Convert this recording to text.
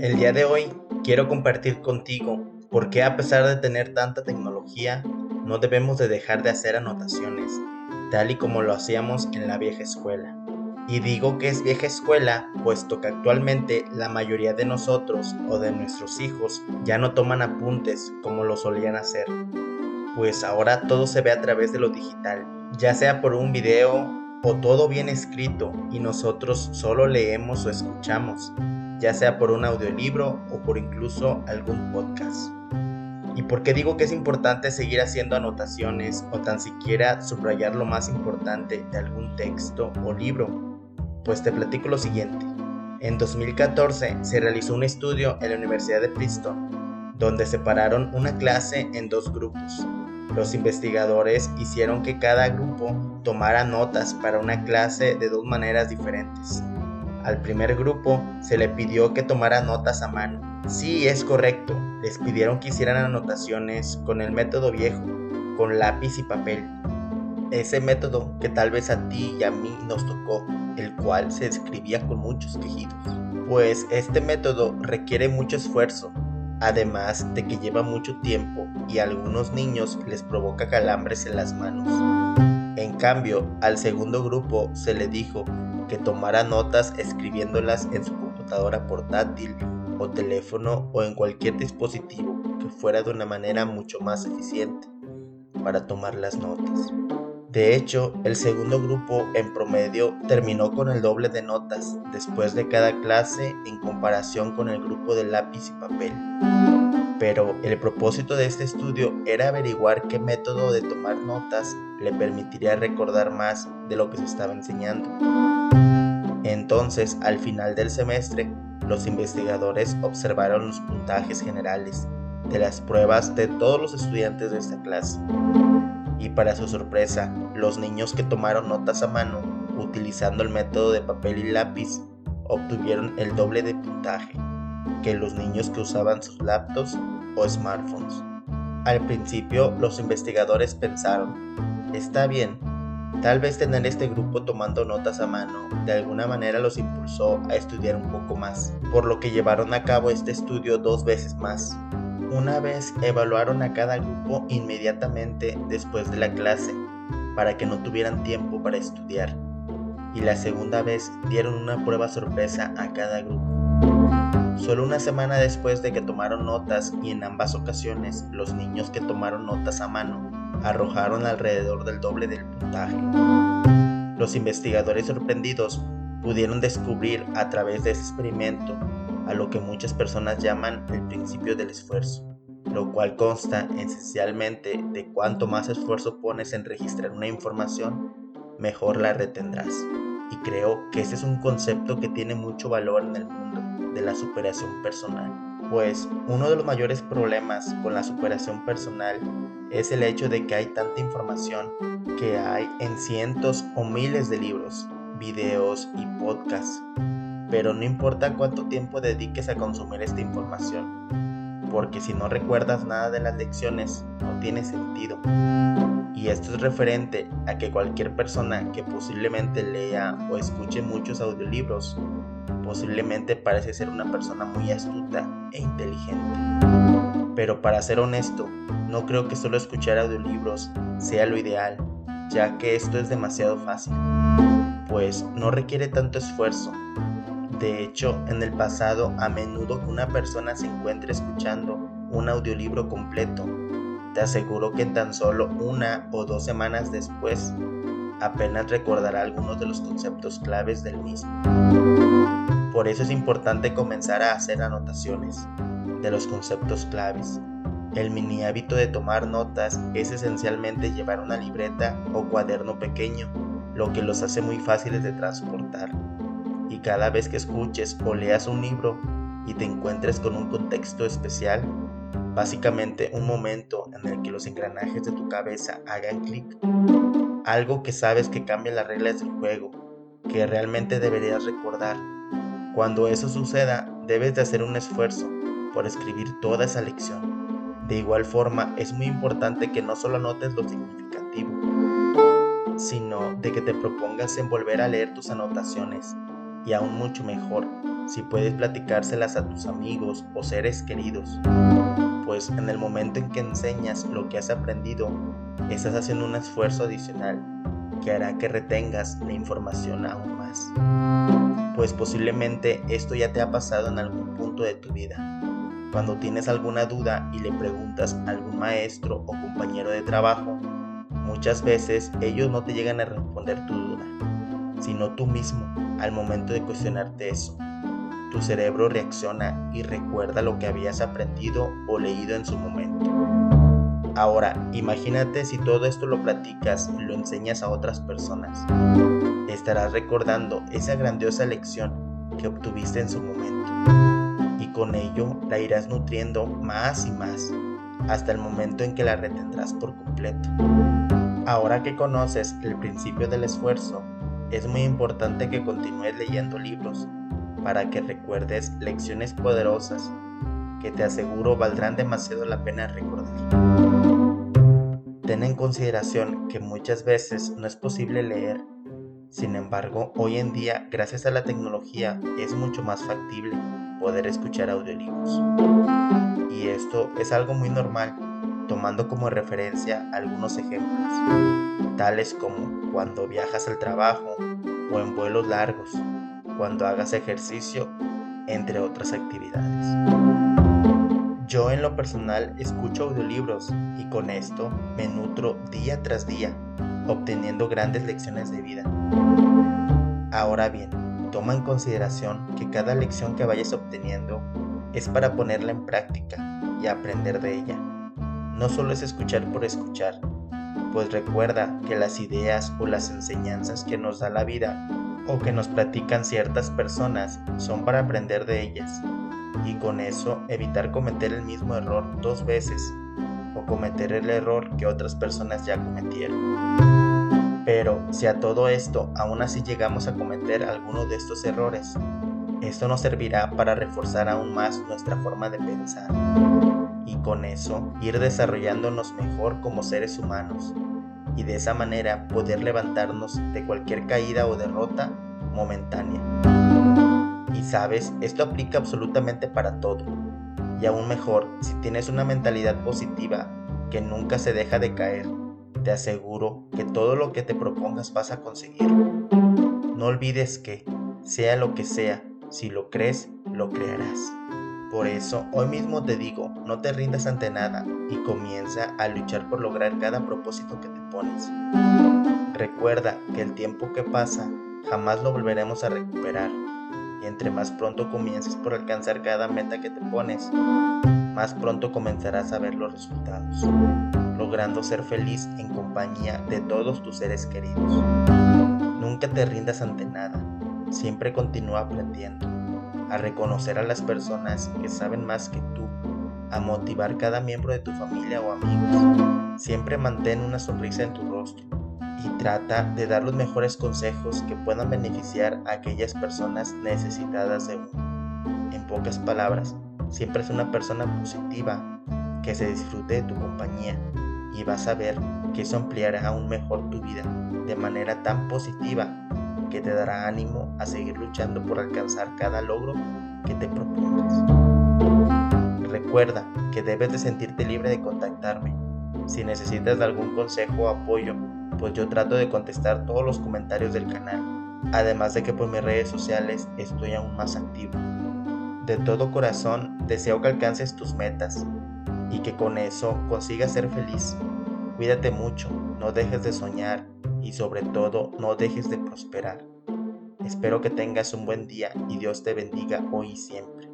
El día de hoy quiero compartir contigo por qué a pesar de tener tanta tecnología, no debemos de dejar de hacer anotaciones, tal y como lo hacíamos en la vieja escuela. Y digo que es vieja escuela, puesto que actualmente la mayoría de nosotros o de nuestros hijos ya no toman apuntes como lo solían hacer. Pues ahora todo se ve a través de lo digital, ya sea por un video o todo bien escrito y nosotros solo leemos o escuchamos ya sea por un audiolibro o por incluso algún podcast. ¿Y por qué digo que es importante seguir haciendo anotaciones o tan siquiera subrayar lo más importante de algún texto o libro? Pues te platico lo siguiente. En 2014 se realizó un estudio en la Universidad de Princeton, donde separaron una clase en dos grupos. Los investigadores hicieron que cada grupo tomara notas para una clase de dos maneras diferentes. Al primer grupo se le pidió que tomara notas a mano. Sí, es correcto, les pidieron que hicieran anotaciones con el método viejo, con lápiz y papel. Ese método que tal vez a ti y a mí nos tocó, el cual se escribía con muchos quejidos. Pues este método requiere mucho esfuerzo, además de que lleva mucho tiempo y a algunos niños les provoca calambres en las manos. En cambio, al segundo grupo se le dijo que tomara notas escribiéndolas en su computadora portátil o teléfono o en cualquier dispositivo que fuera de una manera mucho más eficiente para tomar las notas. De hecho, el segundo grupo en promedio terminó con el doble de notas después de cada clase en comparación con el grupo de lápiz y papel. Pero el propósito de este estudio era averiguar qué método de tomar notas le permitiría recordar más de lo que se estaba enseñando. Entonces, al final del semestre, los investigadores observaron los puntajes generales de las pruebas de todos los estudiantes de esta clase. Y para su sorpresa, los niños que tomaron notas a mano utilizando el método de papel y lápiz obtuvieron el doble de puntaje que los niños que usaban sus laptops o smartphones. Al principio, los investigadores pensaron, está bien, Tal vez tener este grupo tomando notas a mano de alguna manera los impulsó a estudiar un poco más, por lo que llevaron a cabo este estudio dos veces más. Una vez evaluaron a cada grupo inmediatamente después de la clase, para que no tuvieran tiempo para estudiar. Y la segunda vez dieron una prueba sorpresa a cada grupo. Solo una semana después de que tomaron notas y en ambas ocasiones los niños que tomaron notas a mano arrojaron alrededor del doble del puntaje. Los investigadores sorprendidos pudieron descubrir a través de ese experimento a lo que muchas personas llaman el principio del esfuerzo, lo cual consta esencialmente de cuanto más esfuerzo pones en registrar una información, mejor la retendrás. Y creo que ese es un concepto que tiene mucho valor en el mundo de la superación personal, pues uno de los mayores problemas con la superación personal es el hecho de que hay tanta información que hay en cientos o miles de libros, videos y podcasts. Pero no importa cuánto tiempo dediques a consumir esta información, porque si no recuerdas nada de las lecciones, no tiene sentido. Y esto es referente a que cualquier persona que posiblemente lea o escuche muchos audiolibros, posiblemente parece ser una persona muy astuta e inteligente. Pero para ser honesto, no creo que solo escuchar audiolibros sea lo ideal, ya que esto es demasiado fácil, pues no requiere tanto esfuerzo. De hecho, en el pasado, a menudo una persona se encuentre escuchando un audiolibro completo, te aseguro que tan solo una o dos semanas después apenas recordará algunos de los conceptos claves del mismo. Por eso es importante comenzar a hacer anotaciones de los conceptos claves el mini hábito de tomar notas es esencialmente llevar una libreta o cuaderno pequeño, lo que los hace muy fáciles de transportar. Y cada vez que escuches o leas un libro y te encuentres con un contexto especial, básicamente un momento el que los engranajes de tu cabeza hagan clic, algo que sabes que cambia las reglas del juego, que realmente deberías recordar. Cuando eso suceda, debes de hacer un esfuerzo por escribir toda esa lección. De igual forma, es muy importante que no solo anotes lo significativo, sino de que te propongas en volver a leer tus anotaciones y aún mucho mejor, si puedes platicárselas a tus amigos o seres queridos, pues en el momento en que enseñas lo que has aprendido, estás haciendo un esfuerzo adicional que hará que retengas la información aún más. Pues posiblemente esto ya te ha pasado en algún punto de tu vida. Cuando tienes alguna duda y le preguntas a algún maestro o compañero de trabajo, muchas veces ellos no te llegan a responder tu duda, sino tú mismo al momento de cuestionarte eso. Tu cerebro reacciona y recuerda lo que habías aprendido o leído en su momento. Ahora, imagínate si todo esto lo platicas y lo enseñas a otras personas. Estarás recordando esa grandiosa lección que obtuviste en su momento. Y con ello la irás nutriendo más y más, hasta el momento en que la retendrás por completo. Ahora que conoces el principio del esfuerzo, es muy importante que continúes leyendo libros para que recuerdes lecciones poderosas que te aseguro valdrán demasiado la pena recordar. Ten en consideración que muchas veces no es posible leer, sin embargo hoy en día gracias a la tecnología es mucho más factible poder escuchar audiolibros. Y esto es algo muy normal, tomando como referencia algunos ejemplos, tales como cuando viajas al trabajo o en vuelos largos, cuando hagas ejercicio, entre otras actividades. Yo en lo personal escucho audiolibros y con esto me nutro día tras día, obteniendo grandes lecciones de vida. Ahora bien, toma en consideración que cada lección que vayas obteniendo es para ponerla en práctica y aprender de ella. No solo es escuchar por escuchar, pues recuerda que las ideas o las enseñanzas que nos da la vida o que nos platican ciertas personas son para aprender de ellas y con eso evitar cometer el mismo error dos veces o cometer el error que otras personas ya cometieron. Pero si a todo esto aún así llegamos a cometer alguno de estos errores, esto nos servirá para reforzar aún más nuestra forma de pensar y con eso ir desarrollándonos mejor como seres humanos y de esa manera poder levantarnos de cualquier caída o derrota momentánea. Y sabes, esto aplica absolutamente para todo. Y aún mejor, si tienes una mentalidad positiva que nunca se deja de caer, te aseguro que todo lo que te propongas vas a conseguirlo. No olvides que, sea lo que sea, si lo crees, lo crearás. Por eso, hoy mismo te digo, no te rindas ante nada y comienza a luchar por lograr cada propósito que te pones. Recuerda que el tiempo que pasa jamás lo volveremos a recuperar y entre más pronto comiences por alcanzar cada meta que te pones, más pronto comenzarás a ver los resultados, logrando ser feliz en compañía de todos tus seres queridos. Nunca te rindas ante nada, siempre continúa aprendiendo a reconocer a las personas que saben más que tú, a motivar cada miembro de tu familia o amigos. Siempre mantén una sonrisa en tu rostro y trata de dar los mejores consejos que puedan beneficiar a aquellas personas necesitadas de uno. En pocas palabras, siempre es una persona positiva que se disfrute de tu compañía y vas a ver que eso ampliará aún mejor tu vida de manera tan positiva que te dará ánimo a seguir luchando por alcanzar cada logro que te propongas. Recuerda que debes de sentirte libre de contactarme. Si necesitas algún consejo o apoyo, pues yo trato de contestar todos los comentarios del canal. Además de que por mis redes sociales estoy aún más activo. De todo corazón deseo que alcances tus metas y que con eso consigas ser feliz. Cuídate mucho, no dejes de soñar y sobre todo no dejes de prosperar. Espero que tengas un buen día y Dios te bendiga hoy y siempre.